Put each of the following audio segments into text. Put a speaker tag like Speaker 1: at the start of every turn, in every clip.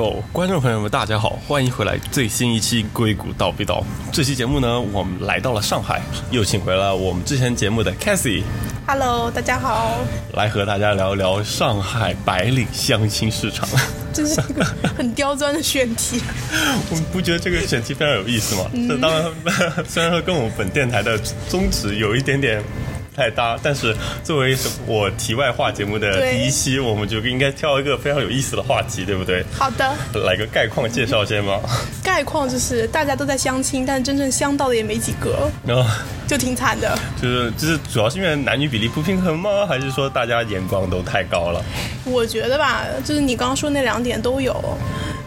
Speaker 1: 有观众朋友们，大家好，欢迎回来最新一期《硅谷道必道》。这期节目呢，我们来到了上海，又请回了我们之前节目的 Cassie
Speaker 2: Hello，大家好。
Speaker 1: 来和大家聊一聊上海白领相亲市场。
Speaker 2: 这是一个很刁钻的选题。
Speaker 1: 我们不觉得这个选题非常有意思吗？这当然，虽然说跟我们本电台的宗旨有一点点。太搭，但是作为我题外话节目的第一期，我们就应该挑一个非常有意思的话题，对不对？
Speaker 2: 好的，
Speaker 1: 来个概况介绍先吗？
Speaker 2: 概况就是大家都在相亲，但真正相到的也没几个，然后就挺惨的。
Speaker 1: 就是就是，主要是因为男女比例不平衡吗？还是说大家眼光都太高了？
Speaker 2: 我觉得吧，就是你刚刚说那两点都有。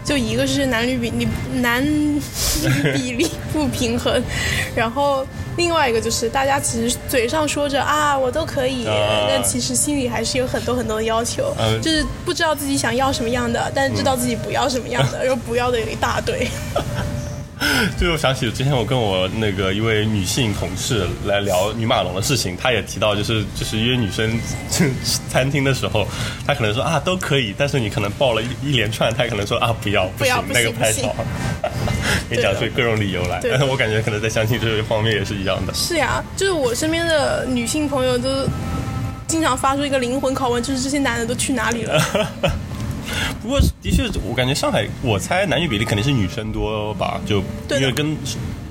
Speaker 2: 就一个是男女比例男女比例不平衡，然后另外一个就是大家其实嘴上说着啊我都可以，但其实心里还是有很多很多的要求，就是不知道自己想要什么样的，但是知道自己不要什么样的，然后不要的有一大堆。
Speaker 1: 就我想起之前我跟我那个一位女性同事来聊女马龙的事情，她也提到就是就是约女生餐厅的时候，她可能说啊都可以，但是你可能报了一一连串，她可能说啊不要
Speaker 2: 不要
Speaker 1: 那个太少，给你讲出各种理由来。但 是我感觉可能在相亲这方面也是一样的。
Speaker 2: 是呀，就是我身边的女性朋友都经常发出一个灵魂拷问，就是这些男的都去哪里了。
Speaker 1: 不过，的确，我感觉上海，我猜男女比例肯定是女生多吧，就因为跟。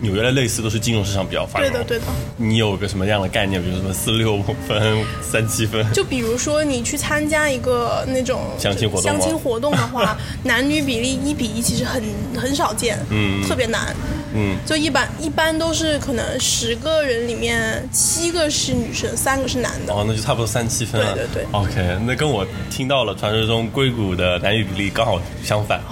Speaker 1: 纽约的类似都是金融市场比较发达。
Speaker 2: 对的，对的。
Speaker 1: 你有个什么样的概念？比如什么四六分、三七分？
Speaker 2: 就比如说你去参加一个那种
Speaker 1: 相亲活动，
Speaker 2: 相亲活动的话，男女比例一比一其实很很少见，嗯，特别难，嗯，就一般一般都是可能十个人里面七个是女生，三个是男的。
Speaker 1: 哦，那就差不多三七分。
Speaker 2: 对对对。
Speaker 1: OK，那跟我听到了传说中硅谷的男女比例刚好相反。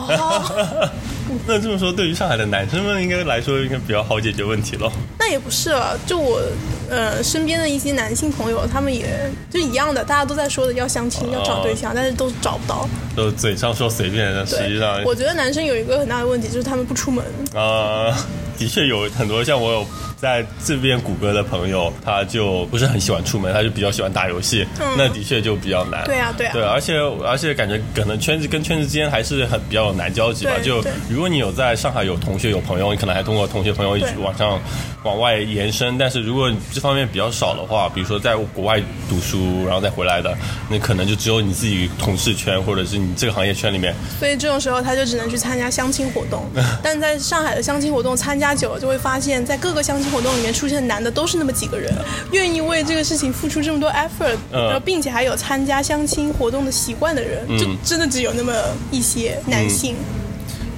Speaker 1: 那这么说，对于上海的男生们应该来说，应该比较好解决问题了。
Speaker 2: 那也不是了，就我呃身边的一些男性朋友，他们也就一样的，大家都在说的要相亲、要找对象，但是都找不到。
Speaker 1: 就嘴上说随便，但实际上，
Speaker 2: 我觉得男生有一个很大的问题，就是他们不出门。
Speaker 1: 啊，的确有很多像我有。在这边谷歌的朋友，他就不是很喜欢出门，他就比较喜欢打游戏。那的确就比较难。
Speaker 2: 对啊，对啊。
Speaker 1: 对，而且而且感觉可能圈子跟圈子之间还是很比较难交集吧。就如果你有在上海有同学有朋友，你可能还通过同学朋友一起往上往外延伸。但是如果这方面比较少的话，比如说在国外读书然后再回来的，那可能就只有你自己同事圈或者是你这个行业圈里面。
Speaker 2: 所以这种时候他就只能去参加相亲活动。但在上海的相亲活动参加久了，就会发现，在各个相亲。活动里面出现的男的都是那么几个人，愿意为这个事情付出这么多 effort，然后并且还有参加相亲活动的习惯的人，就真的只有那么一些男性。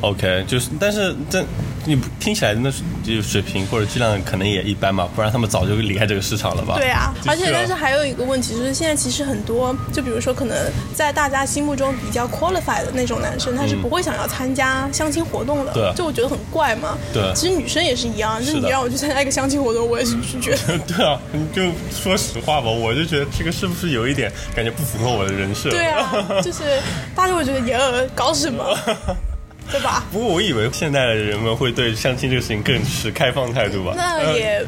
Speaker 1: OK，就是，但是这。你听起来那就水平或者质量可能也一般嘛，不然他们早就离开这个市场了吧？
Speaker 2: 对啊，而且但是还有一个问题就是，现在其实很多，就比如说可能在大家心目中比较 qualified 的那种男生，他是不会想要参加相亲活动的。
Speaker 1: 对，
Speaker 2: 就我觉得很怪嘛。
Speaker 1: 对，
Speaker 2: 其实女生也是一样，就是你让我去参加一个相亲活动，我也是拒绝。
Speaker 1: 对啊，你就说实话吧，我就觉得这个是不是有一点感觉不符合我的人设？
Speaker 2: 对啊，就是大家会觉得耶，搞什么？对吧？
Speaker 1: 不过我以为现在的人们会对相亲这个事情更持开放态度吧？
Speaker 2: 那也。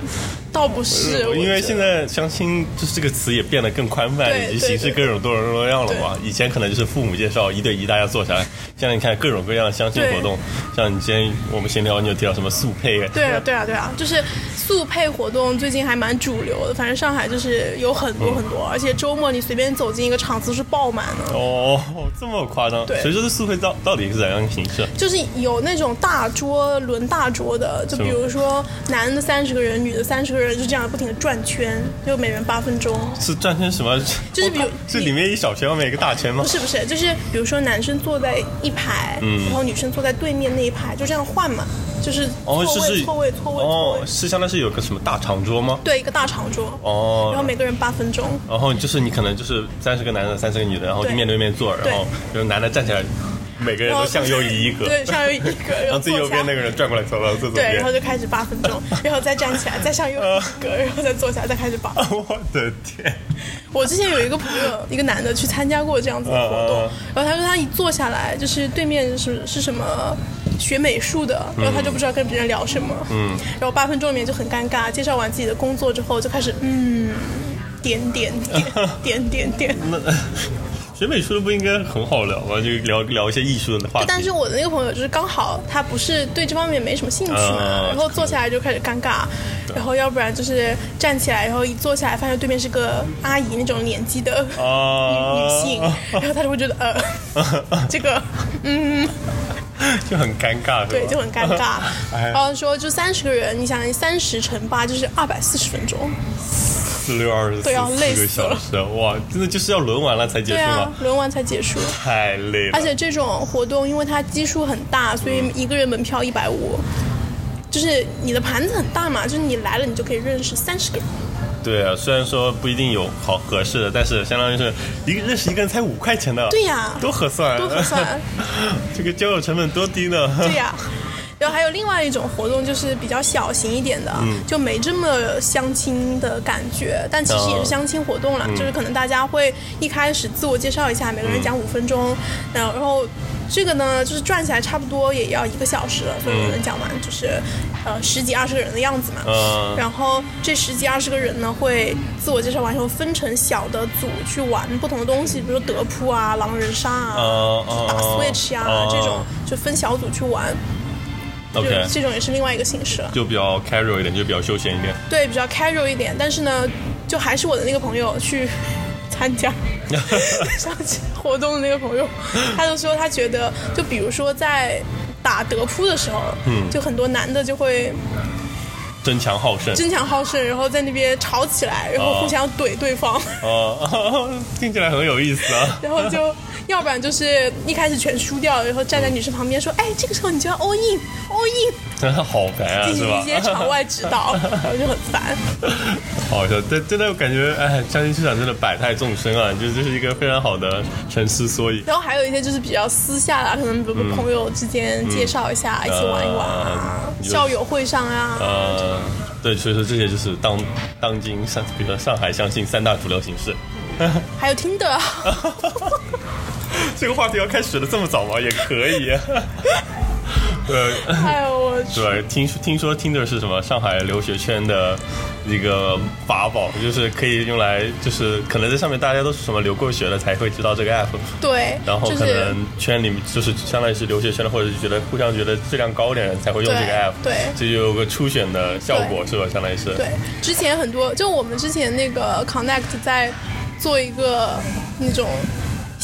Speaker 2: 倒不是，
Speaker 1: 因为现在相亲就是这个词也变得更宽泛，以及形式各种多种多样了嘛。以前可能就是父母介绍一对一，大家坐下来。现在你看各种各样的相亲活动，像你今天我们闲聊，你有提到什么速配？
Speaker 2: 对啊，对啊，对啊，就是速配活动最近还蛮主流的。反正上海就是有很多很多，而且周末你随便走进一个场子是爆满的。
Speaker 1: 哦，这么夸张？
Speaker 2: 对。
Speaker 1: 所以说，这速配到到底是怎样的形式？
Speaker 2: 就是有那种大桌轮大桌的，就比如说男的三十个人，女的三十个人。就这样不停的转圈，就每人八分钟。
Speaker 1: 是转圈什么？
Speaker 2: 就是比如
Speaker 1: 这里面一小圈，外面一个大圈吗？
Speaker 2: 不是不是，就是比如说男生坐在一排，然后女生坐在对面那一排，就这样换嘛，就是错位错位错位。哦，
Speaker 1: 是相当是有个什么大长桌吗？
Speaker 2: 对，一个大长桌。哦。然后每个人八分钟。
Speaker 1: 然后就是你可能就是三十个男的，三十个女的，然后就面对面坐，然后就是男的站起来。每个人都向右移一格，
Speaker 2: 对，向右移一格，
Speaker 1: 然后最右边那个人转过来走到坐左边，
Speaker 2: 对，然后就开始八分钟，然后再站起来，再向右移一格，然后再坐下，再开始八。
Speaker 1: 我的天！
Speaker 2: 我之前有一个朋友，一个男的去参加过这样子的活动，然后他说他一坐下来，就是对面是是什么学美术的，然后他就不知道跟别人聊什么，嗯，然后八分钟里面就很尴尬，介绍完自己的工作之后，就开始嗯，点点点点点点。
Speaker 1: 学美术的不应该很好聊吗？就聊聊一些艺术的话题。
Speaker 2: 但是我的那个朋友就是刚好他不是对这方面没什么兴趣嘛，然后坐下来就开始尴尬，然后要不然就是站起来，然后一坐下来发现对面是个阿姨那种年纪的女女性，然后他就会觉得呃，这个嗯。
Speaker 1: 就很尴尬，
Speaker 2: 对，就很尴尬。然后说就三十个人，你想三十乘八就是二百四十分钟，
Speaker 1: 四六二十四个小时，哇，真的就是要轮完了才结束吗？
Speaker 2: 轮完才结束，
Speaker 1: 太累了。
Speaker 2: 而且这种活动，因为它基数很大，所以一个人门票一百五，就是你的盘子很大嘛，就是你来了，你就可以认识三十个人。
Speaker 1: 对啊，虽然说不一定有好合适的，但是相当于是一个认识一个人才五块钱的，
Speaker 2: 对呀，
Speaker 1: 多合算，
Speaker 2: 多合算，
Speaker 1: 这个交友成本多低呢？
Speaker 2: 对呀，然后还有另外一种活动，就是比较小型一点的，就没这么相亲的感觉，但其实也是相亲活动了，就是可能大家会一开始自我介绍一下，每个人讲五分钟，然后。这个呢，就是转起来差不多也要一个小时了，所以能讲完，就是呃十几二十个人的样子嘛。嗯。然后这十几二十个人呢，会自我介绍完以后分成小的组去玩不同的东西，比如说德扑啊、狼人杀啊、打 Switch 呀这种，就分小组去玩。
Speaker 1: OK。
Speaker 2: 这种也是另外一个形式了。
Speaker 1: 就比较 casual 一点，就比较休闲一点。
Speaker 2: 对，比较 casual 一点，但是呢，就还是我的那个朋友去。参加 上期活动的那个朋友，他就说他觉得，就比如说在打德扑的时候，嗯，就很多男的就会
Speaker 1: 争强好胜，
Speaker 2: 争强好胜，然后在那边吵起来，然后互相怼对方，
Speaker 1: 哦，听起来很有意思啊，
Speaker 2: 然后就。要不然就是一开始全输掉，然后站在女生旁边说：“哎，这个时候你就要 all in，all in。”
Speaker 1: 真的好烦啊，
Speaker 2: 进行一些场外指导，然后就很烦。
Speaker 1: 好笑，但真的感觉，哎，相亲市场真的百态众生啊，就这是一个非常好的沉思缩影。
Speaker 2: 然后还有一些就是比较私下的，可能比如朋友之间介绍一下，一起玩一玩啊，校友会上啊。呃，
Speaker 1: 对，所以说这些就是当当今上，比如说上海相信三大主流形式。
Speaker 2: 还有听的。
Speaker 1: 这个话题要开始的这么早吗？也可以。对，
Speaker 2: 哎呦我
Speaker 1: 去！对，听说听说听的是什么？上海留学圈的一个法宝，就是可以用来，就是可能在上面大家都是什么留过学的才会知道这个 app。
Speaker 2: 对。
Speaker 1: 然后可能圈里面就是相当于是留学圈的，或者是觉得互相觉得质量高点的人才会用这个 app。
Speaker 2: 对。
Speaker 1: 这就有个初选的效果，是吧？相当于是。
Speaker 2: 对。之前很多，就我们之前那个 connect 在做一个那种。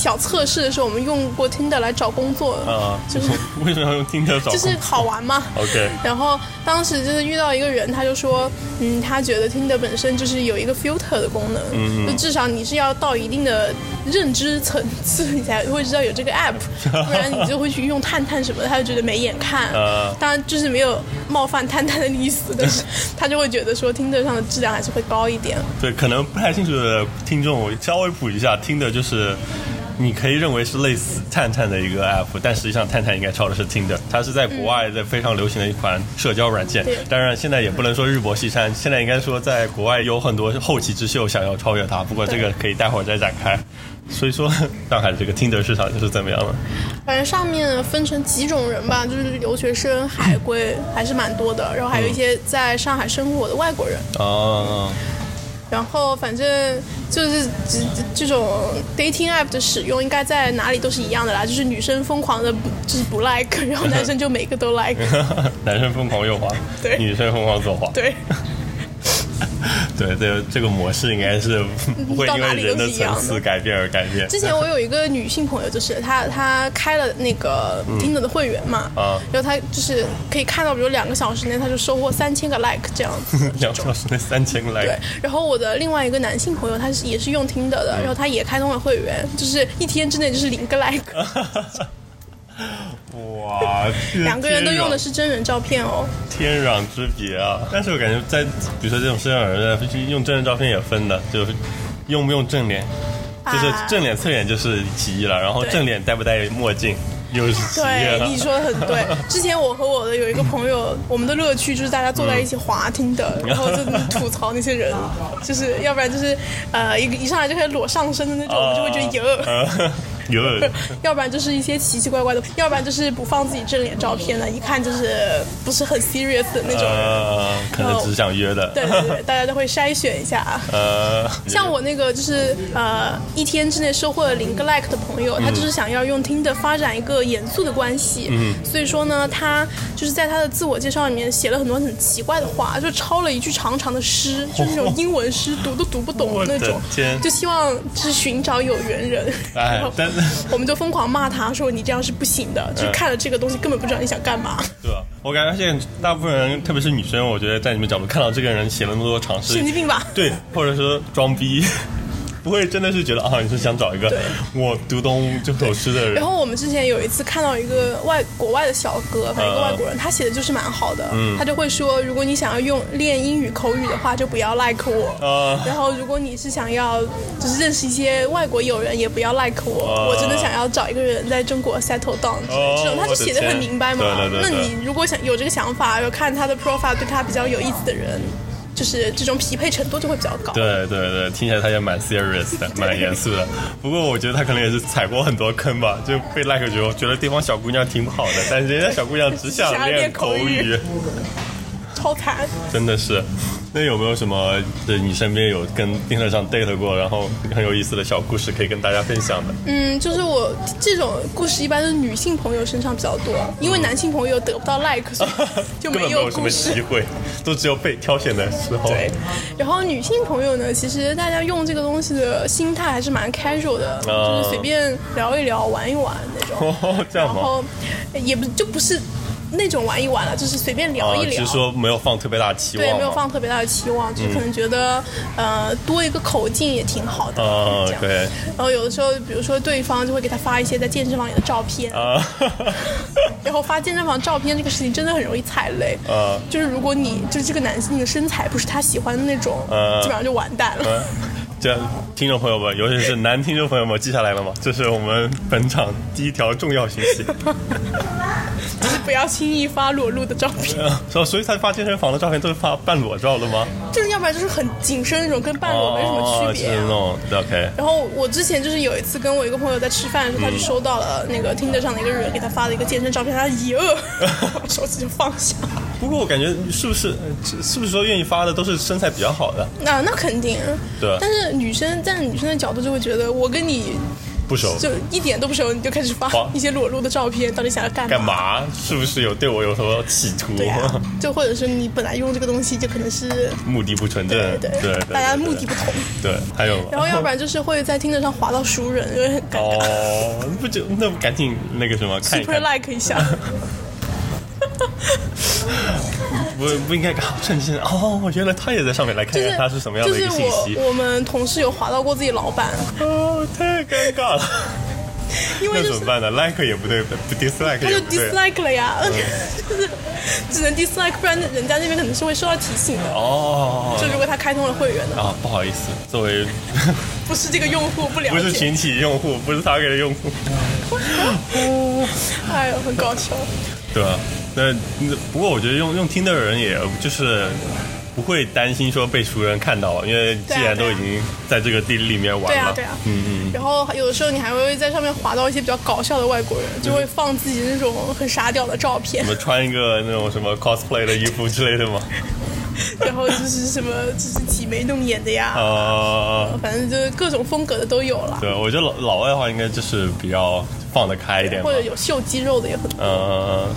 Speaker 2: 小测试的时候，我们用过 Tinder 来找工作，
Speaker 1: 啊，就是为什么要用 Tinder 找？
Speaker 2: 就是好玩嘛。
Speaker 1: OK。
Speaker 2: 然后当时就是遇到一个人，他就说，嗯，他觉得 Tinder 本身就是有一个 filter 的功能，嗯就至少你是要到一定的认知层次，你才会知道有这个 app，不然你就会去用探探什么的，他就觉得没眼看。啊。当然就是没有冒犯探探的意思，但是他就会觉得说 Tinder 上的质量还是会高一点。
Speaker 1: 对，可能不太清楚的听众，我稍微补一下，Tinder 就是。你可以认为是类似探探的一个 app，但实际上探探应该抄的是 Tinder，它是在国外的非常流行的一款社交软件。当然，现在也不能说日薄西山，现在应该说在国外有很多后起之秀想要超越它。不过这个可以待会儿再展开。所以说，上海这个 Tinder 市场就是怎么样了？
Speaker 2: 反正上面分成几种人吧，就是留学生、海归还是蛮多的，然后还有一些在上海生活的外国人。哦。然后反正就是这这种 dating app 的使用，应该在哪里都是一样的啦。就是女生疯狂的就是不 like，然后男生就每个都 like。
Speaker 1: 男生疯狂右滑，
Speaker 2: 对，
Speaker 1: 女生疯狂左滑，
Speaker 2: 对。
Speaker 1: 对，这这个模式应该是不会因为人的层次改变而改变。
Speaker 2: 之前我有一个女性朋友，就是她她开了那个 Tinder 的会员嘛，啊，然后她就是可以看到，比如两个小时内，她就收获三千个 like 这样子。
Speaker 1: 两个小时内三千个 like。
Speaker 2: 对，然后我的另外一个男性朋友，他是也是用 Tinder 的，然后他也开通了会员，就是一天之内就是零个 like。
Speaker 1: 哇，
Speaker 2: 两个人都用的是真人照片哦，
Speaker 1: 天壤之别啊！但是我感觉在比如说这种社交软件，用真人照片也分的，就是用不用正脸，就是正脸侧脸就是其一了，然后正脸戴不戴墨镜又是
Speaker 2: 对，你说的很对。之前我和我的有一个朋友，我们的乐趣就是大家坐在一起滑听的，然后就吐槽那些人，就是要不然就是呃一一上来就开始裸上身的那种，我们就会觉得哟。要不然就是一些奇奇怪怪的，要不然就是不放自己正脸照片的，一看就是不是很 serious 的那种人，
Speaker 1: 可能只是想约的。
Speaker 2: 对对对，大家都会筛选一下。呃，像我那个就是呃一天之内收获了零个 like 的朋友，他就是想要用听的发展一个严肃的关系。嗯，所以说呢，他就是在他的自我介绍里面写了很多很奇怪的话，就抄了一句长长的诗，就是那种英文诗，读都读不懂的那种，就希望就是寻找有缘人。
Speaker 1: 哎，但是
Speaker 2: 我们就疯狂骂他说你这样是不行的，就是看了这个东西根本不知道你想干嘛。
Speaker 1: 对吧？我感觉现在大部分人，特别是女生，我觉得在你们角度看到这个人写了那么多尝试，
Speaker 2: 神经病吧？
Speaker 1: 对，或者说装逼。不会真的是觉得啊，你是想找一个我读懂这首诗的人。
Speaker 2: 然后我们之前有一次看到一个外国外的小哥，反正一个外国人，他写的就是蛮好的。嗯，他就会说，如果你想要用练英语口语的话，就不要 like 我。啊。然后如果你是想要就是认识一些外国友人，也不要 like 我。我真的想要找一个人在中国 settle down 这种，他就写的很明白嘛。
Speaker 1: 对对对。
Speaker 2: 那你如果想有这个想法，要看他的 profile 对他比较有意思的人。就是这种匹配程度就会比较高。
Speaker 1: 对对对，听起来他也蛮 serious 的，蛮严肃的。不过我觉得他可能也是踩过很多坑吧，就被 like 觉得觉得对方小姑娘挺好的，但是人家小姑娘只想 练口语，
Speaker 2: 超惨，
Speaker 1: 真的是。那有没有什么的你身边有跟丁特上 date 过，然后很有意思的小故事可以跟大家分享的？
Speaker 2: 嗯，就是我这种故事一般是女性朋友身上比较多，因为男性朋友得不到 like，所以 就
Speaker 1: 没有什么机会，都只有被挑选的时候。
Speaker 2: 对，然后女性朋友呢，其实大家用这个东西的心态还是蛮 casual 的，就是随便聊一聊、玩一玩那种。
Speaker 1: 哦，这样吗？
Speaker 2: 然后也不就不是。那种玩一玩了，就是随便聊一聊，
Speaker 1: 就是说没有放特别大的期
Speaker 2: 望，对，没有放特别大的期望，就可能觉得呃多一个口径也挺好的，这样。然后有的时候，比如说对方就会给他发一些在健身房里的照片，然后发健身房照片这个事情真的很容易踩雷，就是如果你就是这个男性的身材不是他喜欢的那种，基本上就完蛋了。
Speaker 1: 这样，听众朋友们，尤其是男听众朋友们，记下来了吗？这是我们本场第一条重要信息。
Speaker 2: 就是不要轻易发裸露的照片。
Speaker 1: 所所以他发健身房的照片都是发半裸照的吗？
Speaker 2: 就是要不然就是很紧身那种，跟半裸没什么区别。
Speaker 1: 是那种 OK。
Speaker 2: 然后我之前就是有一次跟我一个朋友在吃饭的时候，他就收到了那个听着上的一个人给他发的一个健身照片，他一饿，手机就放下。
Speaker 1: 不过我感觉是不是是不是说愿意发的都是身材比较好的？
Speaker 2: 那那肯定。
Speaker 1: 对。
Speaker 2: 但是女生站在女生的角度就会觉得，我跟你。
Speaker 1: 不熟，
Speaker 2: 就一点都不熟，你就开始发一些裸露的照片，到底想要干
Speaker 1: 嘛？干嘛？是不是有对我有什么企图？
Speaker 2: 对啊，就或者是你本来用这个东西就可能是
Speaker 1: 目的不纯正，
Speaker 2: 对对，大家目的不同。
Speaker 1: 对，还有，
Speaker 2: 然后要不然就是会在听得上滑到熟人，因为很尴尬。
Speaker 1: 哦，不就那赶紧那个什么
Speaker 2: ，super like 一下。
Speaker 1: 不不应该搞震惊哦，原来他也在上面来看看他是什么样的一个信息。
Speaker 2: 我们同事有划到过自己老板，
Speaker 1: 哦，太尴尬了。
Speaker 2: 因为
Speaker 1: 那怎么办呢？like 也不对，不 dislike
Speaker 2: 他就 dislike 了呀，就是只能 dislike，不然人家那边可能是会收到提醒的。哦，就如果他开通了会员的
Speaker 1: 啊，不好意思，作为
Speaker 2: 不是这个用户不了解，不
Speaker 1: 是群体用户，不是他给的用户。
Speaker 2: 哎呦，很搞笑。
Speaker 1: 对啊。那不过我觉得用用听的人，也就是不会担心说被熟人看到，因为既然都已经在这个地里面玩了，对
Speaker 2: 啊对啊，嗯嗯。然后有的时候你还会在上面划到一些比较搞笑的外国人，就会放自己那种很傻屌的照片，
Speaker 1: 什么穿一个那种什么 cosplay 的衣服之类的吗？
Speaker 2: 然后就是什么就是挤眉弄眼的呀，啊，反正就是各种风格的都有了。
Speaker 1: 对，我觉得老老外的话应该就是比较。放得开一点，
Speaker 2: 或者有秀肌肉的也很多。嗯，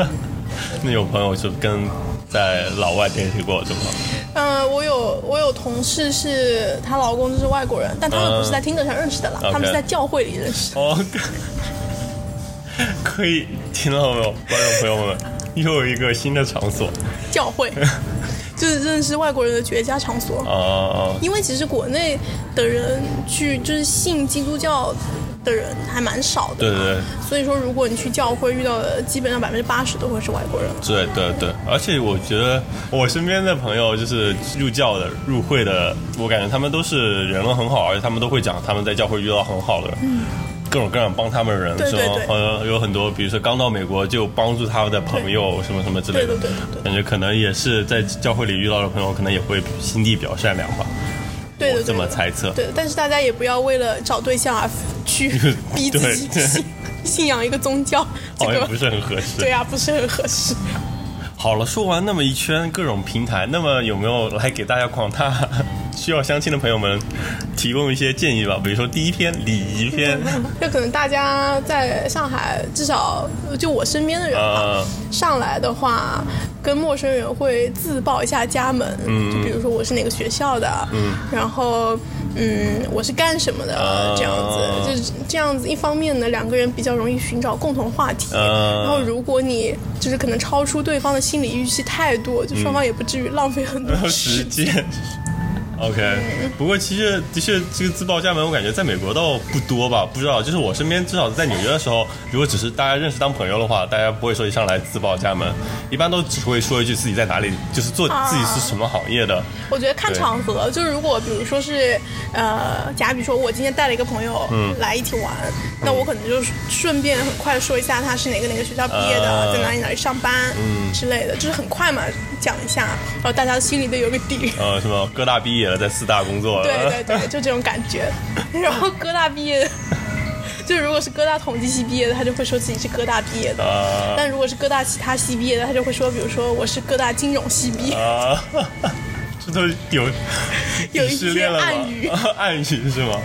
Speaker 1: 那有朋友是跟在老外联系过，是吗？
Speaker 2: 嗯，我有我有同事是她老公就是外国人，但他们不是在听课上认识的啦，他们是在教会里认识。哦，
Speaker 1: 可以听到没有，观众朋友们，又有一个新的场所，
Speaker 2: 教会，就是认识外国人的绝佳场所哦。因为其实国内的人去就是信基督教。的人还蛮少的，
Speaker 1: 对对对，
Speaker 2: 所以说如果你去教会遇到的，基本上百分之八十都会是外国人。
Speaker 1: 对对对，而且我觉得我身边的朋友就是入教的、入会的，我感觉他们都是人很好，而且他们都会讲他们在教会遇到很好的，嗯各种各样帮他们的人，
Speaker 2: 是吗？
Speaker 1: 呃，有很多，比如说刚到美国就帮助他们的朋友，什么什么之类的，
Speaker 2: 对对对，
Speaker 1: 感觉可能也是在教会里遇到的朋友，可能也会心地比较善良吧。
Speaker 2: 对的，
Speaker 1: 这么猜测。
Speaker 2: 对，但是大家也不要为了找对象而去 逼自己信 信仰一个宗教，
Speaker 1: 这个不是很合适。
Speaker 2: 对啊，不是很合适。
Speaker 1: 好了，说完那么一圈各种平台，那么有没有来给大家广大需要相亲的朋友们提供一些建议吧？比如说第一篇礼仪篇，
Speaker 2: 就可能大家在上海，至少就我身边的人啊，上来的话。跟陌生人会自报一下家门，就比如说我是哪个学校的，然后嗯我是干什么的这样子，就是这样子。一方面呢，两个人比较容易寻找共同话题，然后如果你就是可能超出对方的心理预期太多，就双方也不至于浪费很多时间。
Speaker 1: OK，不过其实的确这个自报家门，我感觉在美国倒不多吧，不知道。就是我身边至少在纽约的时候，如果只是大家认识当朋友的话，大家不会说一上来自报家门，一般都只会说一句自己在哪里，就是做自己是什么行业的。
Speaker 2: 我觉得看场合，就是如果比如说是呃，假比说我今天带了一个朋友来一起玩，那我可能就顺便很快说一下他是哪个哪个学校毕业的，在哪里哪里上班之类的，就是很快嘛讲一下，然后大家心里都有个底。
Speaker 1: 呃，什么哥大毕业了。在四大工作，
Speaker 2: 对对对，就这种感觉。然后哥大毕业，就如果是哥大统计系毕业的，他就会说自己是哥大毕业的；但如果是哥大其他系毕业的，他就会说，比如说我是哥大金融系毕业。
Speaker 1: 这都有
Speaker 2: 有一些暗语，
Speaker 1: 暗语是吗？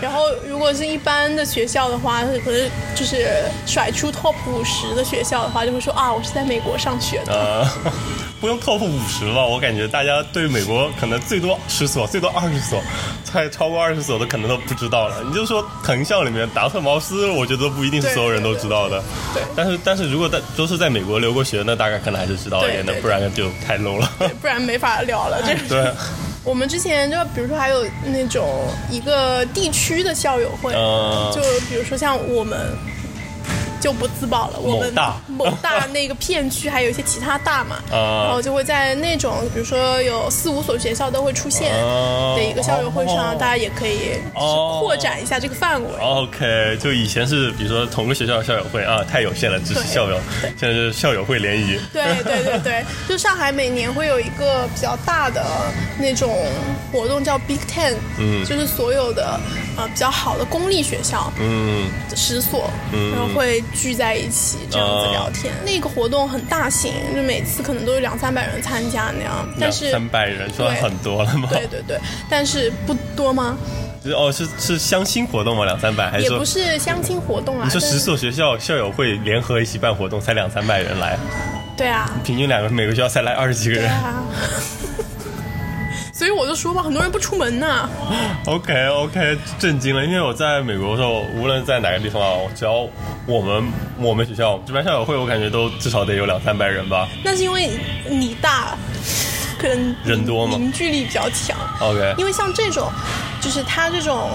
Speaker 2: 然后，如果是一般的学校的话，可能就是甩出 top 五十的学校的话，就会说啊，我是在美国上学的。
Speaker 1: 不用 top 五十吧？我感觉大家对美国可能最多十所，最多二十所，再超过二十所的可能都不知道了。你就说藤校里面达特茅斯，我觉得不一定是所有人都知道的。
Speaker 2: 对。
Speaker 1: 但是但是如果在都是在美国留过学，那大概可能还是知道一点的，不然就太 low 了。
Speaker 2: 不然没法聊了。这
Speaker 1: 对。
Speaker 2: 我们之前就比如说还有那种一个地区的校友会，就比如说像我们。就不自保了。我们某大 那个片区还有一些其他大嘛，然后就会在那种比如说有四五所学校都会出现的一个校友会上，大家也可以扩展一下这个范围。
Speaker 1: OK，就以前是比如说同个学校的校友会啊，太有限了，只是校友。现在是校友会联谊。
Speaker 2: 对对对对，就上海每年会有一个比较大的那种活动叫 Big Ten，嗯，就是所有的呃比较好的公立学校，嗯，十所，嗯然后会。聚在一起这样子聊天，那个活动很大型，就每次可能都有两三百人参加那样。但是
Speaker 1: 三百人算很多了吗？
Speaker 2: 对对对，但是不多吗？
Speaker 1: 哦，是是相亲活动吗？两三百还是？
Speaker 2: 也不是相亲活动啊。
Speaker 1: 你说十所学校校友会联合一起办活动，才两三百人来？
Speaker 2: 对啊。
Speaker 1: 平均两个每个学校才来二十几个人。
Speaker 2: 所以我就说嘛，很多人不出门呐。
Speaker 1: OK OK，震惊了，因为我在美国的时候，无论在哪个地方啊，只要我们我们学校这边校友会，我感觉都至少得有两三百人吧。
Speaker 2: 那是因为你大，可能
Speaker 1: 人多嘛，
Speaker 2: 凝聚力比较强。
Speaker 1: OK，
Speaker 2: 因为像这种。就是他这种，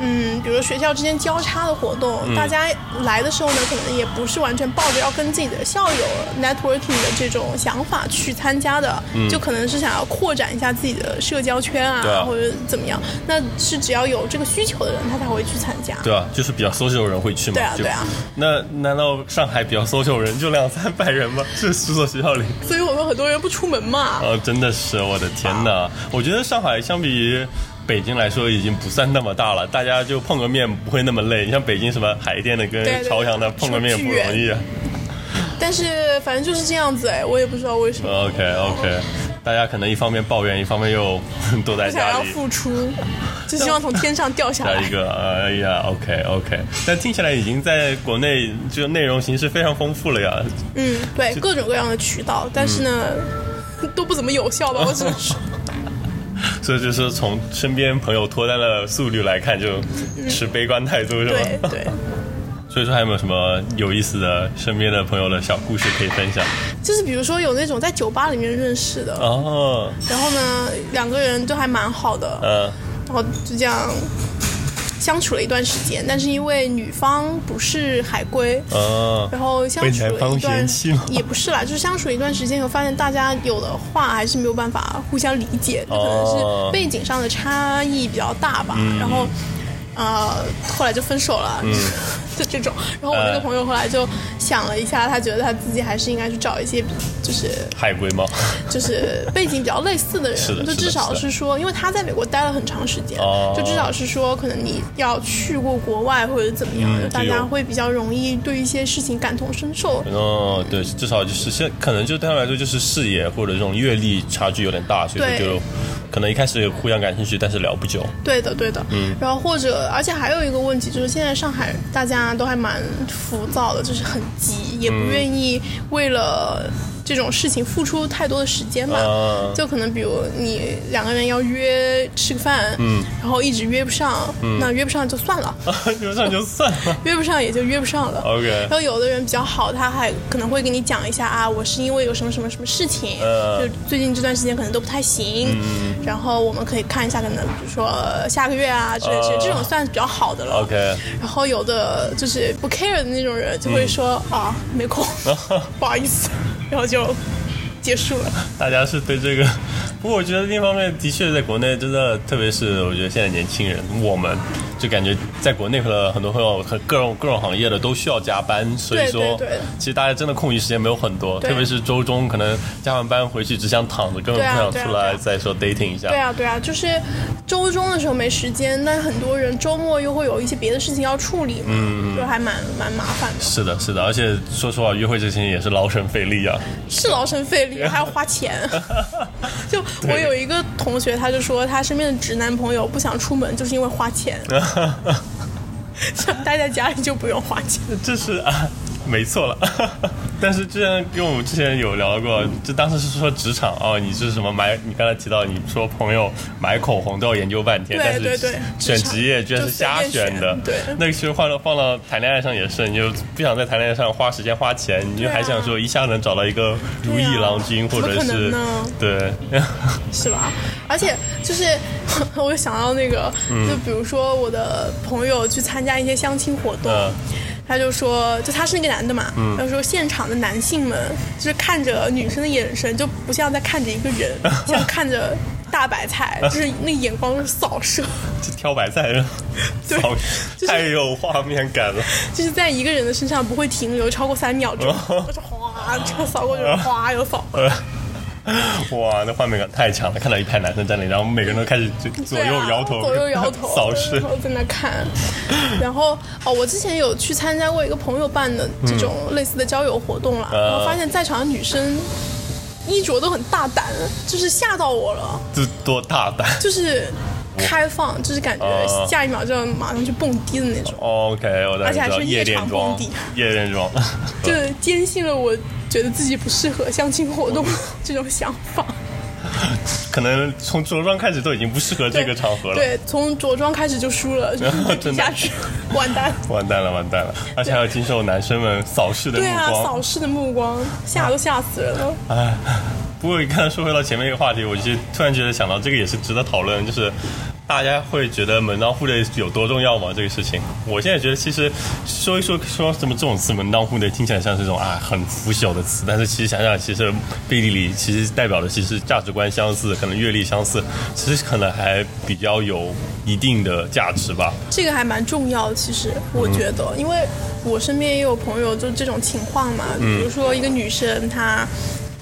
Speaker 2: 嗯，比如学校之间交叉的活动，大家来的时候呢，可能也不是完全抱着要跟自己的校友 networking 的这种想法去参加的，就可能是想要扩展一下自己的社交圈啊，或者怎么样。那是只要有这个需求的人，他才会去参加。
Speaker 1: 对啊，就是比较 social 的人会去嘛。
Speaker 2: 对啊，对啊。
Speaker 1: 那难道上海比较 social 人就两三百人吗？这十所学校里。
Speaker 2: 所以我们很多人不出门嘛。
Speaker 1: 呃，真的是，我的天哪！我觉得上海相比。北京来说已经不算那么大了，大家就碰个面不会那么累。你像北京什么海淀的跟朝阳的碰个面不容易啊。
Speaker 2: 但是反正就是这样子哎，我也不知道为什么。
Speaker 1: OK OK，大家可能一方面抱怨，一方面又 躲在家里。
Speaker 2: 想要付出，就希望从天上掉下来。
Speaker 1: 一个，哎呀，OK OK，但听起来已经在国内就内容形式非常丰富了呀。
Speaker 2: 嗯，对，各种各样的渠道，但是呢，都不怎么有效吧，我只能说。
Speaker 1: 所以就是从身边朋友脱单的速率来看，就持悲观态度，是
Speaker 2: 吧？对对。
Speaker 1: 所以说，还有没有什么有意思的身边的朋友的小故事可以分享？
Speaker 2: 就是比如说有那种在酒吧里面认识的哦，然后呢，两个人都还蛮好的，嗯，然后就这样。相处了一段时间，但是因为女方不是海归，然后相处了一段也不是啦，就是相处了一段时间以后，发现大家有的话还是没有办法互相理解，可能是背景上的差异比较大吧。然后，呃，后来就分手了，就这种。然后我那个朋友后来就想了一下，他觉得他自己还是应该去找一些就是
Speaker 1: 海归吗？
Speaker 2: 就是背景比较类似的人，
Speaker 1: 是的
Speaker 2: 就至少
Speaker 1: 是
Speaker 2: 说，因为他在美国待了很长时间，
Speaker 1: 哦
Speaker 2: 就至少是说，可能你要去过国外或者怎么样，
Speaker 1: 嗯
Speaker 2: 就大家会比较容易对一些事情感同身受。
Speaker 1: 哦，对，至少就是现可能就对他们来说就是视野或者这种阅历差距有点大，所以就可能一开始互相感兴趣，但是聊不久。
Speaker 2: 对的，对的。嗯。然后或者，而且还有一个问题就是，现在上海大家都还蛮浮躁的，就是很急，也不愿意为了这种事情付出太多的时间吧。
Speaker 1: 啊。
Speaker 2: 就可能比如你两个人要约吃个饭，嗯，然后一直约不上，那约不上就算了，
Speaker 1: 约不上就算了。
Speaker 2: 约不上也就约不上了。
Speaker 1: OK
Speaker 2: 然后有的人比较好，他还可能会给你讲一下啊，我是因为有什么什么什么事情，
Speaker 1: 呃
Speaker 2: 就最近这段时间可能都不太行，然后我们可以看一下，可能比如说下个月啊之类之类，
Speaker 1: 呃
Speaker 2: 这种算是比较好的了。
Speaker 1: OK，
Speaker 2: 然后有的就是不 care 的那种人，就会说、啊没空，不好意思，然后就结束了。
Speaker 1: 大家是对这个，不过我觉得另一方面的确在国内真的，特别是我觉得现在年轻人，我们就感觉在国内和很多朋友和各种各种行业的都需要加班，所以说其实大家真的空余时间没有很多，特别是周中可能加完班回去只想躺着，根本不想出来再说 dating 一下。
Speaker 2: 对啊，对啊，就是周中的时候没时间，但很多人周末又会有一些别的事情要处理嘛，
Speaker 1: 嗯
Speaker 2: 就还蛮蛮麻烦的，
Speaker 1: 是的，是的，而且说实话，约会这些也是劳神费力啊。
Speaker 2: 是劳神费力，还要花钱。就我有一个同学，他就说他身边的直男朋友不想出门，就是因为花钱，想待在家里就不用花钱。
Speaker 1: 这是啊，没错了。但是之前跟我们之前有聊过，就当时是说职场哦，你是什么买？你刚才提到你说朋友买口红都要研究半天，
Speaker 2: 对
Speaker 1: 但是选
Speaker 2: 职
Speaker 1: 业居然是瞎选的。
Speaker 2: 对
Speaker 1: 那个其实换了放到谈恋爱上也是，你就不想在谈恋爱上花时间花钱，你就还想说一下能找到一个如意郎君，或者是对。
Speaker 2: 是吧？而且就是 我想到那个，
Speaker 1: 嗯
Speaker 2: 就比如说我的朋友去参加一些相亲活动。
Speaker 1: 嗯
Speaker 2: 他就说，就他是那个男的嘛，他说现场的男性们就是看着女生的眼神就不像在看着一个人，像看着大白菜，就是那眼光是扫射，
Speaker 1: 就挑白菜，
Speaker 2: 对
Speaker 1: 操
Speaker 2: 就是
Speaker 1: 太有画面感了。
Speaker 2: 就是在一个人的身上不会停留超过三秒钟，就是哗，这个扫过去，哗又扫。
Speaker 1: 呃，哇，那画面感太强了！看到一排男生在那里，然后每个人都开始就左右摇头，
Speaker 2: 左右摇头，
Speaker 1: 扫视
Speaker 2: 然。后在那看。然后哦，我之前有去参加过一个朋友办的这种类似的交友活动啦，
Speaker 1: 嗯
Speaker 2: 然后发现在场的女生衣着都很大胆，就是吓到我了，
Speaker 1: 这多大胆
Speaker 2: 就是开放，就是感觉
Speaker 1: 啊
Speaker 2: 下一秒就要马上去蹦迪的那种
Speaker 1: ，！OK，我
Speaker 2: 而且还是夜场蹦迪，
Speaker 1: 夜店装。
Speaker 2: 就是坚信了我觉得自己不适合相亲活动这种想法。
Speaker 1: 可能从着装开始都已经不适合这个场合了。
Speaker 2: 对，从着装开始就输了，就是
Speaker 1: 真
Speaker 2: 下去完蛋。
Speaker 1: 完蛋了，完蛋了！而且还要经受男生们扫视的目
Speaker 2: 对啊，扫视的目光，吓都吓死人了。
Speaker 1: 哎，不过你刚才说回到前面一个话题，我就突然觉得想到这个也是值得讨论，就是大家会觉得门当户对有多重要吗？这个事情，我现在觉得其实说一说说什么这种词门当户对，听起来像是这种啊很腐朽的词，但是其实想想，其实背地里其实代表的其实价值观相似，可能阅历相似，其实可能还比较有一定的价值吧。
Speaker 2: 这个还蛮重要的，其实我觉得，因为我身边也有朋友就这种情况嘛，比如说一个女生她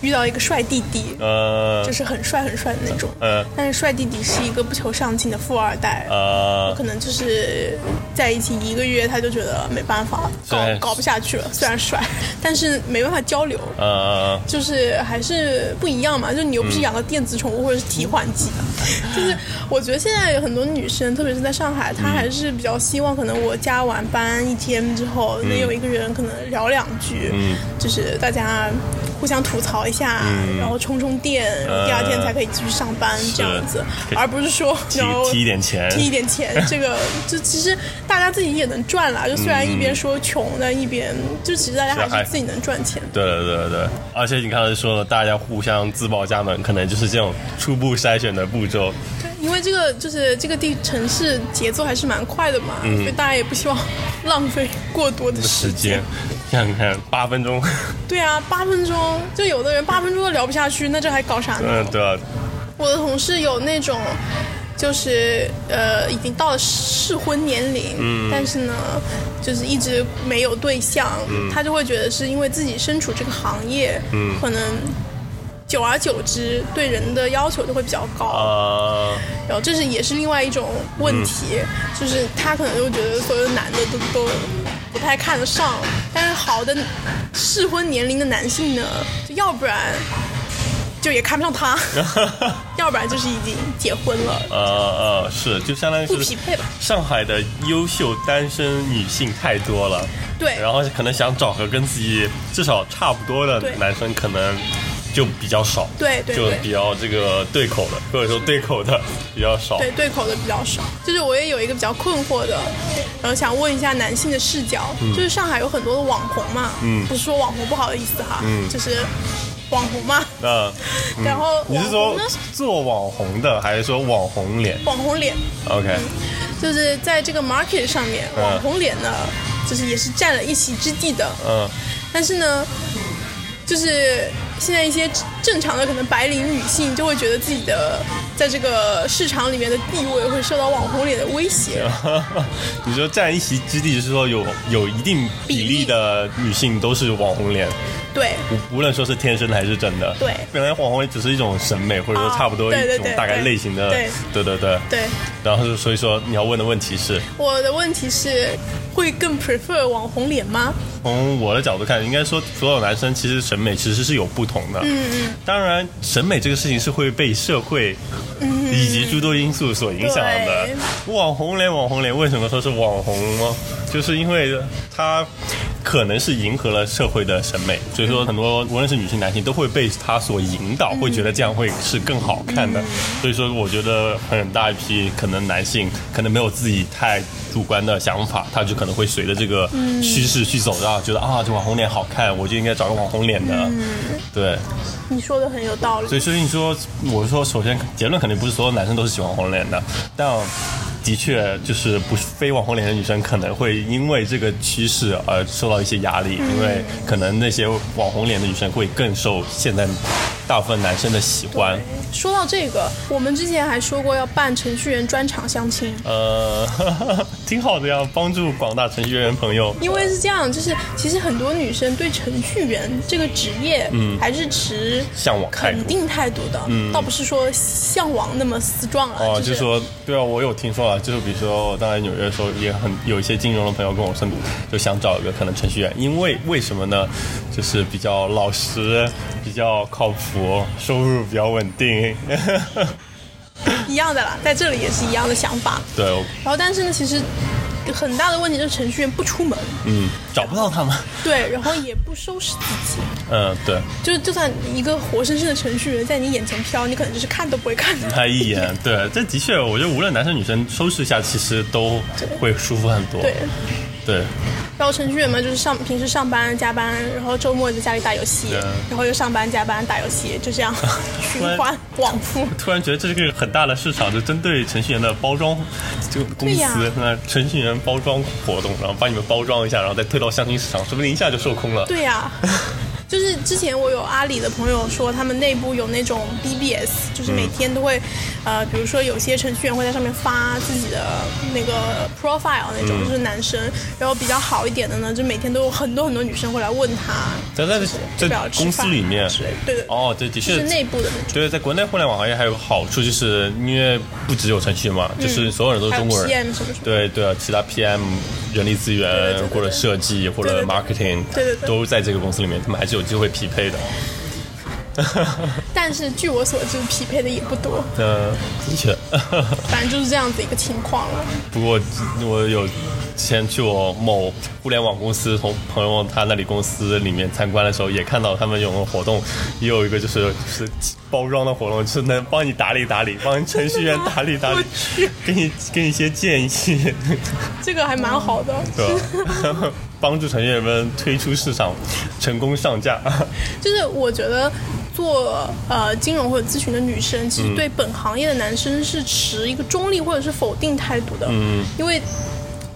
Speaker 2: 遇到一个帅弟弟，
Speaker 1: 呃。
Speaker 2: 就是很帅很帅的那种，
Speaker 1: 呃。
Speaker 2: 但是帅弟弟是一个不求上进的富二代，
Speaker 1: 呃。
Speaker 2: 可能就是在一起一个月他就觉得没办法，搞搞不下去了。虽然帅，但是没办法交流。
Speaker 1: 呃，
Speaker 2: 就是还是不一样嘛，就你又不是养个电子宠物或者是提款机，就是我觉得现在有很多女生，特别是在上海，她还是比较希望可能我加完班一天之后，能有一个人可能聊两句，
Speaker 1: 嗯。
Speaker 2: 就是大家互相吐槽一下，然后充充电，然后第二天才可以继续上班这样子，而不是说
Speaker 1: 提
Speaker 2: 然后
Speaker 1: 提一点钱，
Speaker 2: 提一点钱，这个就其实大家自己也能赚啦。就虽然一边说穷，但一边就其实大家
Speaker 1: 还
Speaker 2: 还是自己能赚钱。
Speaker 1: 对对对对，而且你刚才说了，大家互相自报家门，可能就是这种初步筛选的步骤。
Speaker 2: 对，因为这个就是这个地城市节奏还是蛮快的嘛，所以大家也不希望浪费过多的时
Speaker 1: 时间，想想看，八分钟，
Speaker 2: 对啊，八分钟，就有的人八分钟都聊不下去，那这还搞啥呢？
Speaker 1: 嗯，对啊，
Speaker 2: 我的同事有那种。就是呃已经到了适婚年龄，
Speaker 1: 嗯。
Speaker 2: 但是呢，就是一直没有对象，他就会觉得是因为自己身处这个行业，
Speaker 1: 嗯。
Speaker 2: 可能久而久之对人的要求就会比较高，
Speaker 1: 啊，
Speaker 2: 然后这是也是另外一种问题，
Speaker 1: 嗯。
Speaker 2: 就是他可能就觉得所有男的都都不太看得上，但是好的适婚年龄的男性呢，就要不然就也看不上他，要不然就是已经结婚了，
Speaker 1: 呃呃，是，就相当于
Speaker 2: 不
Speaker 1: 是
Speaker 2: 匹配吧？
Speaker 1: 上海的优秀单身女性太多了，
Speaker 2: 对，
Speaker 1: 然后可能想找个跟自己至少差不多的男生，可能就比较少，就
Speaker 2: 对对就
Speaker 1: 比较这个对口的，或者说对口的比较少。
Speaker 2: 对对口的比较少。就是我也有一个比较困惑的，然后想问一下男性的视角，就是上海有很多的网红嘛，
Speaker 1: 嗯
Speaker 2: 不是说网红不好意思哈，
Speaker 1: 嗯
Speaker 2: 就是网红嘛，
Speaker 1: 嗯
Speaker 2: 然后
Speaker 1: 你是说做网红的，还是说网红脸
Speaker 2: 网红脸。
Speaker 1: ？OK，
Speaker 2: 就是在这个 market 上面，
Speaker 1: 嗯
Speaker 2: 网红脸呢，就是也是占了一席之地的。
Speaker 1: 嗯
Speaker 2: 但是呢，就是现在一些正常的可能白领女性就会觉得自己的在这个市场里面的地位会受到网红脸的威胁。
Speaker 1: 你说占一席之地，就是说有有一定比例的女性都是网红脸，
Speaker 2: 对
Speaker 1: 无无论说是天生的还是真的。
Speaker 2: 对
Speaker 1: 本来网红脸只是一种审美，或者说
Speaker 2: 啊
Speaker 1: 差不多一种大概类型的。
Speaker 2: 对
Speaker 1: 对对对。
Speaker 2: 对，
Speaker 1: 然后就所以说你要问的问题是，
Speaker 2: 我的问题是，会更 prefer 网红脸吗？
Speaker 1: 从我的角度看，应该说所有男生其实审美其实是有不同的。
Speaker 2: 嗯嗯，
Speaker 1: 当然，审美这个事情是会被社会以及诸多因素所影响的。网红脸，网红脸，为什么说是网红呢？就是因为它可能是迎合了社会的审美，所以说很多无论是女性、男性都会被他所引导，会觉得这样会是更好看的。所以说，我觉得很大一批可能男性可能没有自己太主观的想法，他就可能会随着这个趋势去走，然后觉得啊，这网红脸好看，我就应该找个网红脸的。对，
Speaker 2: 你说的很有道理。
Speaker 1: 所以所以你说，我说，首先结论肯定不是所有男生都是喜欢网红脸的，但的确就是不是非网红脸的女生可能会因为这个趋势而受到一些压力，因为可能那些网红脸的女生会更受现在大部分男生的喜欢。
Speaker 2: 说到这个，我们之前还说过要办程序员专场相亲。
Speaker 1: 呃，挺好的呀，帮助广大程序员朋友。
Speaker 2: 因为是这样，就是其实很多女生对程序员这个职业，嗯，还是持
Speaker 1: 向往
Speaker 2: 肯定态度的，嗯，倒不是说向往那么死壮了，
Speaker 1: 哦，
Speaker 2: 就
Speaker 1: 就是说，对啊，我有听说啊，就是比如说，我当然纽约的时候也很有一些金融的朋友跟我说，就想找一个可能程序员，因为为什么呢？就是比较老实，比较靠谱，收入比较稳定。
Speaker 2: 一样的啦，在这里也是一样的想法。
Speaker 1: 对，
Speaker 2: 然后，但是呢，其实很大的问题就是程序员不出门，
Speaker 1: 嗯，找不到他们。
Speaker 2: 对，然后也不收拾自己，
Speaker 1: 嗯，对，
Speaker 2: 就就算一个活生生的程序员在你眼前飘，你可能就是看都不会看。
Speaker 1: 他一眼，对，这的确，我觉得无论男生女生收拾一下，其实都会舒服很多。
Speaker 2: 对，
Speaker 1: 对，
Speaker 2: 然后程序员嘛，就是上平时上班加班，然后周末在家里打游戏，然后又上班加班打游戏，就这样。循环往复。
Speaker 1: 突然觉得这是个很大的市场，就针对程序员的包装，就公司那程序员包装活动，然后帮你们包装一下，然后再推到相亲市场，说不定一下就售空了。
Speaker 2: 对呀、就是之前我有阿里的朋友说，他们内部有那种 BBS，就是每天都会，呃，比如说有些程序员会在上面发自己的那个 profile 那种，就是男生，然后比较好一点的呢，就每天都有很多很多女生会来问他，
Speaker 1: 在在在公司里面
Speaker 2: 对对，
Speaker 1: 哦，对，的确
Speaker 2: 是内部的那种。
Speaker 1: 对，在国内互联网行业还有个好处，就是因为不只有程序员嘛，就是所有人都是中国人。
Speaker 2: PM 什么什么。
Speaker 1: 对对啊，其他 PM、人力资源
Speaker 2: 对对对对。
Speaker 1: 或者设计或者 marketing，
Speaker 2: 对对对。
Speaker 1: 都在这个公司里面，他们还是有有机会匹配的。
Speaker 2: 但是据我所知，匹配的也不多，
Speaker 1: 嗯，的确。
Speaker 2: 反正就是这样子一个情况了。
Speaker 1: 不过我有之前去我某互联网公司，从朋友他那里公司里面参观的时候，也看到他们有个活动，也有一个就是就是包装的活动，就是能帮你打理打理，帮程序员打理打理，给你给你一些建议，
Speaker 2: 这个还蛮好的，
Speaker 1: 对吧？帮助程序员们推出市场，成功上架。
Speaker 2: 就是我觉得做呃金融或者咨询的女生，其实对本行业的男生是持一个中立或者是否定态度的，
Speaker 1: 嗯，
Speaker 2: 因为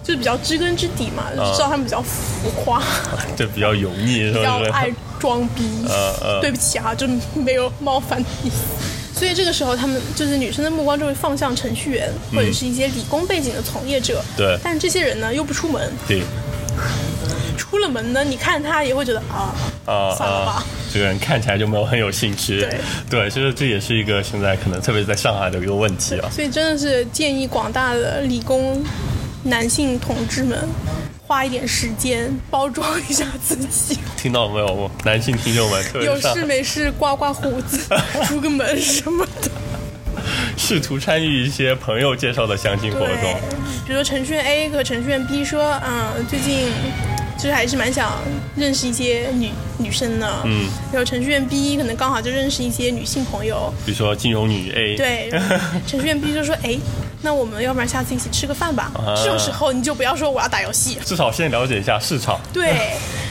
Speaker 2: 就是比较知根知底嘛，就知道他们比较浮夸，
Speaker 1: 对比较油腻，是不是？
Speaker 2: 比较爱装逼。
Speaker 1: 呃 呃
Speaker 2: 对不起啊，就没有冒犯的意思。所以这个时候他们就是女生的目光就会放向程序员或者是一些理工背景的从业者。
Speaker 1: 对。
Speaker 2: 但这些人呢又不出门。
Speaker 1: 对。
Speaker 2: 出了门呢，你看他也会觉得啊啊，算了吧，
Speaker 1: 这个人看起来就没有很有兴趣。
Speaker 2: 对
Speaker 1: 对，其实这也是一个现在可能特别在上海的一个问题啊。
Speaker 2: 所以真的是建议广大的理工男性同志们花一点时间包装一下自己。
Speaker 1: 听到没有，男性听众们？
Speaker 2: 有事没事刮刮胡子，出个门什么的。
Speaker 1: 试图参与一些朋友介绍的相亲活动，
Speaker 2: 比如程序员 A 和程序员 B 说，嗯，最近。就是还是蛮想认识一些女女生的，嗯，然后程序员 B 可能刚好就认识一些女性朋友，
Speaker 1: 比如说金融女 A，
Speaker 2: 对，程序员 B 就说，哎，那我们要不然下次一起吃个饭吧？这种时候你就不要说我要打游戏，
Speaker 1: 至少先了解一下市场，
Speaker 2: 对。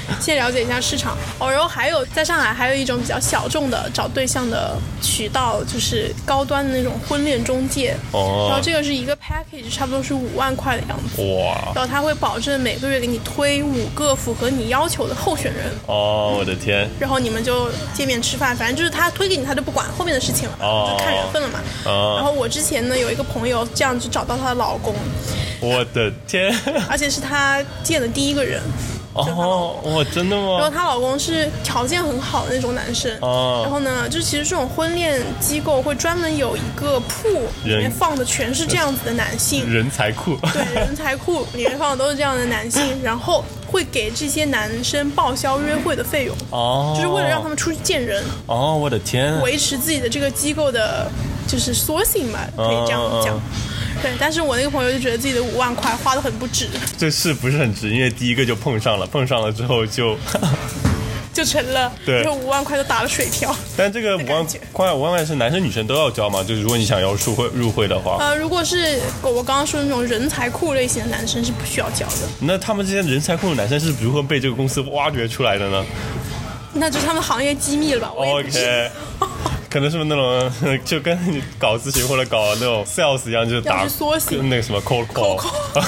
Speaker 2: 先了解一下市场哦，然后还有在上海还有一种比较小众的找对象的渠道，就是高端的那种婚恋中介哦。然后这个是一个 package，差不多是五万块的样子哇。然后他会保证每个月给你推五个符合你要求的候选人
Speaker 1: 哦，我的天。
Speaker 2: 然后你们就见面吃饭，反正就是他推给你，他就不管后面的事情了，就看缘分了嘛。然后我之前呢有一个朋友这样子找到她的老公，
Speaker 1: 我的天，
Speaker 2: 而且是她见的第一个人。
Speaker 1: 哦，哇，真的吗？
Speaker 2: 然后她老公是条件很好的那种男生，然后呢，就其实这种婚恋机构会专门有一个铺，里面放的全是这样子的男性，
Speaker 1: 人才库，
Speaker 2: 对，人才库里面放的都是这样的男性，然后会给这些男生报销约会的费用，哦，就是为了让他们出去见人，
Speaker 1: 哦，我的天，
Speaker 2: 维持自己的这个机构的，就是缩性吧，可以这样讲。对，但是我那个朋友就觉得自己的五万块花的很不值。
Speaker 1: 这是不是很值？因为第一个就碰上了，碰上了之后就
Speaker 2: 就成了，
Speaker 1: 对，
Speaker 2: 就五万块就打了水漂。
Speaker 1: 但这个五万块，五万块是男生女生都要交吗？就是如果你想要入会入会的话，
Speaker 2: 呃，如果是我刚刚说的那种人才库类型的男生是不需要交的。
Speaker 1: 那他们这些人才库的男生是如何被这个公司挖掘出来的呢？
Speaker 2: 那就是他们行业机密了吧
Speaker 1: ？OK。可能是不是那种 就跟你搞咨询或者搞那种 sales 一样，就是打那个什么 call call。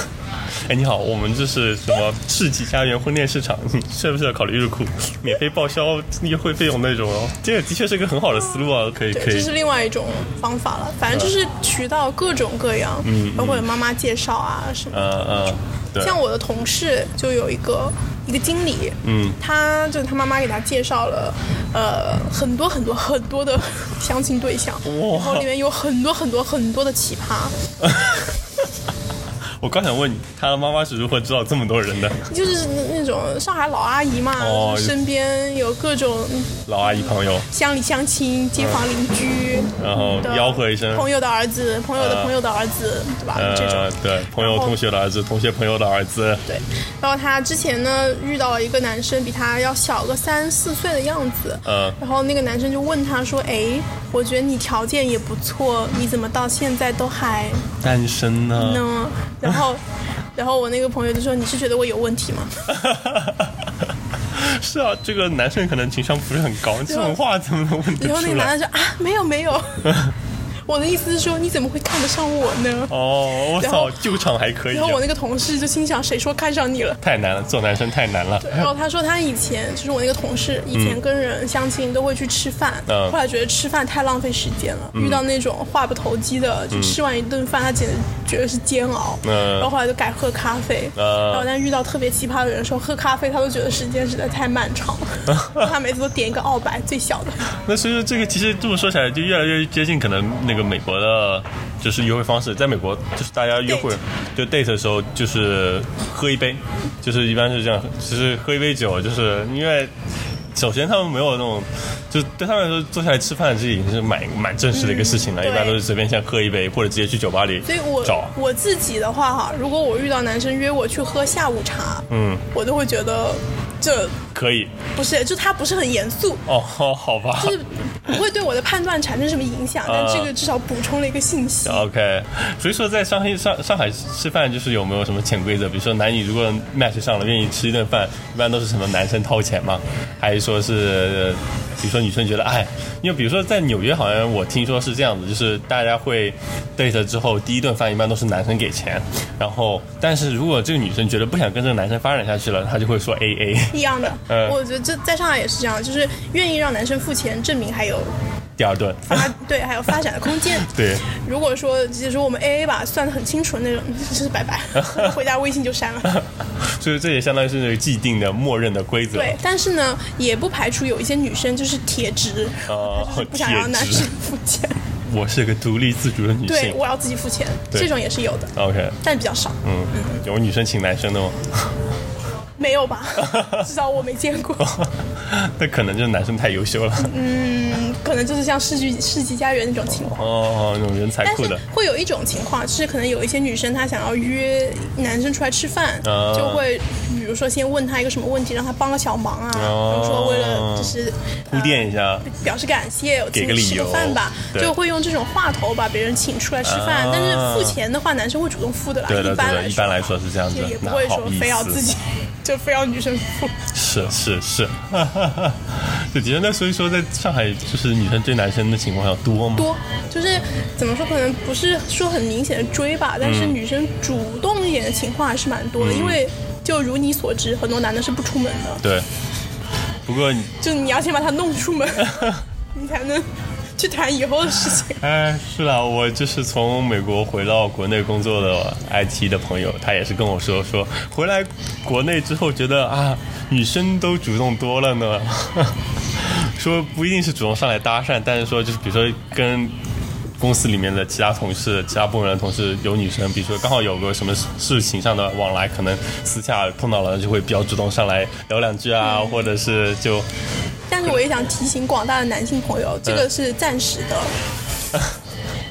Speaker 1: 哎，你好，我们这是什么世纪家园婚恋市场？你 是不是要考虑入库，免费报销约会费用那种哦？这个的确是一个很好的思路啊，可以可以。
Speaker 2: 这是另外一种方法了，反正就是渠道各种各样，嗯，包括有妈妈介绍啊什么。嗯嗯。像我的同事就有一个一个经理，嗯，他就是他妈妈给他介绍了，呃，很多很多很多的相亲对象，然后里面有很多很多很多的奇葩。
Speaker 1: 我刚想问你，他的妈妈是如何知道这么多人的？
Speaker 2: 就是那种上海老阿姨嘛，身边有各种
Speaker 1: 老阿姨朋友，
Speaker 2: 乡里乡亲、街坊邻居，
Speaker 1: 然后吆喝一声，
Speaker 2: 朋友的儿子，朋友的朋友的儿子，对吧？这种。
Speaker 1: 对，朋友同学的儿子，同学朋友的儿子。
Speaker 2: 对，然后他之前呢遇到了一个男生，比他要小个三四岁的样子，嗯，然后那个男生就问他说：“哎，我觉得你条件也不错，你怎么到现在都还
Speaker 1: 单身呢？”
Speaker 2: 然后，然后我那个朋友就说：“你是觉得我有问题吗？”
Speaker 1: 是啊，这个男生可能情商不是很高，这种话怎么能问题出来？然后
Speaker 2: 那个男的说：“啊，没有没有。” 我的意思是说，你怎么会看得上我呢？
Speaker 1: 哦，我操，救场还可以。
Speaker 2: 然后我那个同事就心想，谁说看上你了？
Speaker 1: 太难了，做男生太难了。
Speaker 2: 然后他说，他以前就是我那个同事，以前跟人相亲都会去吃饭，后来觉得吃饭太浪费时间了，遇到那种话不投机的，就吃完一顿饭，他简直觉得是煎熬。然后后来就改喝咖啡。然后但遇到特别奇葩的人说喝咖啡，他都觉得时间实在太漫长了。他每次都点一个澳白最小的。
Speaker 1: 那所以说这个其实这么说起来，就越来越接近可能那。个美国的，就是约会方式，在美国就是大家约会就 date 的时候，就是喝一杯，就是一般是这样，其实喝一杯酒，就是因为首先他们没有那种，就对他们来说坐下来吃饭这已经是蛮蛮正式的一个事情了，一般都是随便先喝一杯，或者直接去酒吧里。
Speaker 2: 所以我我自己的话哈，如果我遇到男生约我去喝下午茶，嗯，我都会觉得这
Speaker 1: 可以，
Speaker 2: 不是，就他不是很严肃
Speaker 1: 哦，好吧，
Speaker 2: 就是。不会对我的判断产生什么影响，但这个至少补充了一个信息。
Speaker 1: OK，所以说在上海上上海吃饭就是有没有什么潜规则？比如说男女如果 match 上了，愿意吃一顿饭，一般都是什么男生掏钱吗？还是说是，比如说女生觉得哎，因为比如说在纽约好像我听说是这样子，就是大家会 date 之后第一顿饭一般都是男生给钱，然后但是如果这个女生觉得不想跟这个男生发展下去了，她就会说 AA。
Speaker 2: 一样的，嗯，我觉得这在上海也是这样，就是愿意让男生付钱，证明还有。
Speaker 1: 第二顿，
Speaker 2: 发对，还有发展的空间。
Speaker 1: 对，
Speaker 2: 如果说其实我们 A A 吧，算的很清楚的那种，就是拜拜，回家微信就删了。
Speaker 1: 所以这也相当于是那个既定的、默认的规则。
Speaker 2: 对，但是呢，也不排除有一些女生就是铁直，
Speaker 1: 哦
Speaker 2: 就是不想让男生付钱。
Speaker 1: 我是个独立自主的女
Speaker 2: 对，我要自己付钱，这种也是有的
Speaker 1: ，OK，
Speaker 2: 但比较少。
Speaker 1: 嗯，有女生请男生的吗？
Speaker 2: 没有吧？至少我没见过。
Speaker 1: 那可能就是男生太优秀了。
Speaker 2: 嗯，可能就是像世纪世纪佳缘那种情况。
Speaker 1: 哦，那种人才
Speaker 2: 但是
Speaker 1: 库的。
Speaker 2: 会有一种情况，就是可能有一些女生她想要约男生出来吃饭，
Speaker 1: 啊
Speaker 2: 就会比如说先问他一个什么问题，让他帮个小忙啊，
Speaker 1: 哦
Speaker 2: 比如说为了就是
Speaker 1: 铺垫一下
Speaker 2: 呃表示感谢，
Speaker 1: 给个理由
Speaker 2: 个饭吧，就会用这种话头把别人请出来吃饭。
Speaker 1: 啊
Speaker 2: 但是付钱的话，男生会主动付的啦，一般来
Speaker 1: 一般来说是这样子
Speaker 2: 也也，不会说非要自。己就非要女生付。
Speaker 1: 是是是，对，的确，那所以说，在上海就是女生追男生的情况要多吗？
Speaker 2: 多，就是怎么说，可能不是说很明显的追吧，但是
Speaker 1: 嗯
Speaker 2: 女生主动一点的情况还是蛮多的，因为就如你所知，很多男的是不出门的，
Speaker 1: 对。不过你，
Speaker 2: 就你要先把他弄出门，你才能去谈以后的事情。
Speaker 1: 哎，是啊，我就是从美国回到国内工作的 IT 的朋友，他也是跟我说，说回来国内之后觉得啊，女生都主动多了呢。说不一定是主动上来搭讪，但是说就是比如说跟公司里面的其他同事、其他部门的同事有女生，比如说刚好有个什么事情上的往来，可能私下碰到了就会比较主动上来聊两句啊，或者是就
Speaker 2: 但是我也想提醒广大的男性朋友，这个是暂时的，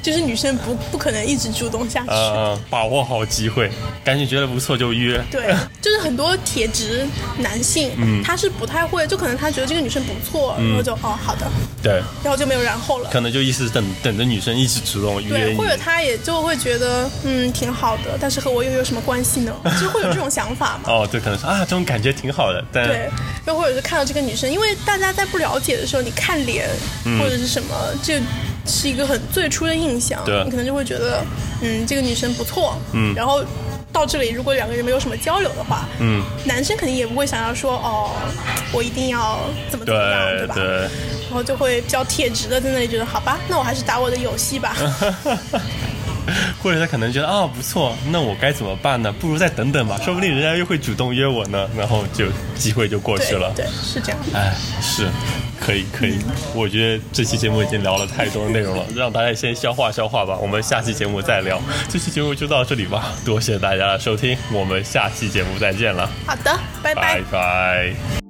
Speaker 2: 就是女生不不可能一直主动下去。
Speaker 1: 呃把握好机会，赶紧觉得不错就约。
Speaker 2: 对，就是很多铁直男性，
Speaker 1: 嗯
Speaker 2: 他是不太会，就可能他觉得这个女生不错，然后就哦好的，
Speaker 1: 对，
Speaker 2: 然后就没有然后了。
Speaker 1: 可能就一直等等着女生一直主动约
Speaker 2: 对，或。者他也就会觉得嗯挺好的，但是和我又有什么关系呢？就会有这种想法嘛。
Speaker 1: 哦，对，可能是啊，这种感觉挺好的，但
Speaker 2: 对，又或者是看到这个女生，因为大家在不了解的时候，你看脸、或者是什么，这是一个很最初的印象，
Speaker 1: 对。
Speaker 2: 你可能就会觉得，嗯，这个女生不错，
Speaker 1: 嗯。
Speaker 2: 然后到这里，如果两个人没有什么交流的话，
Speaker 1: 嗯，
Speaker 2: 男生肯定也不会想要说，哦，我一定要怎么怎么样，对吧？然后就会比较铁直的在那里觉得，好吧，那我还是打我的游戏吧。
Speaker 1: 或者他可能觉得啊不错，那我该怎么办呢？不如再等等吧，说不定人家又会主动约我呢，然后就机会就过去了。
Speaker 2: 对对，是这样。
Speaker 1: 哎，是，可以可以，我觉得这期节目已经聊了太多内容了，让大家先消化消化吧，我们下期节目再聊。这期节目就到这里吧，多谢大家的收听，我们下期节目再见了，
Speaker 2: 好的，拜拜
Speaker 1: 拜拜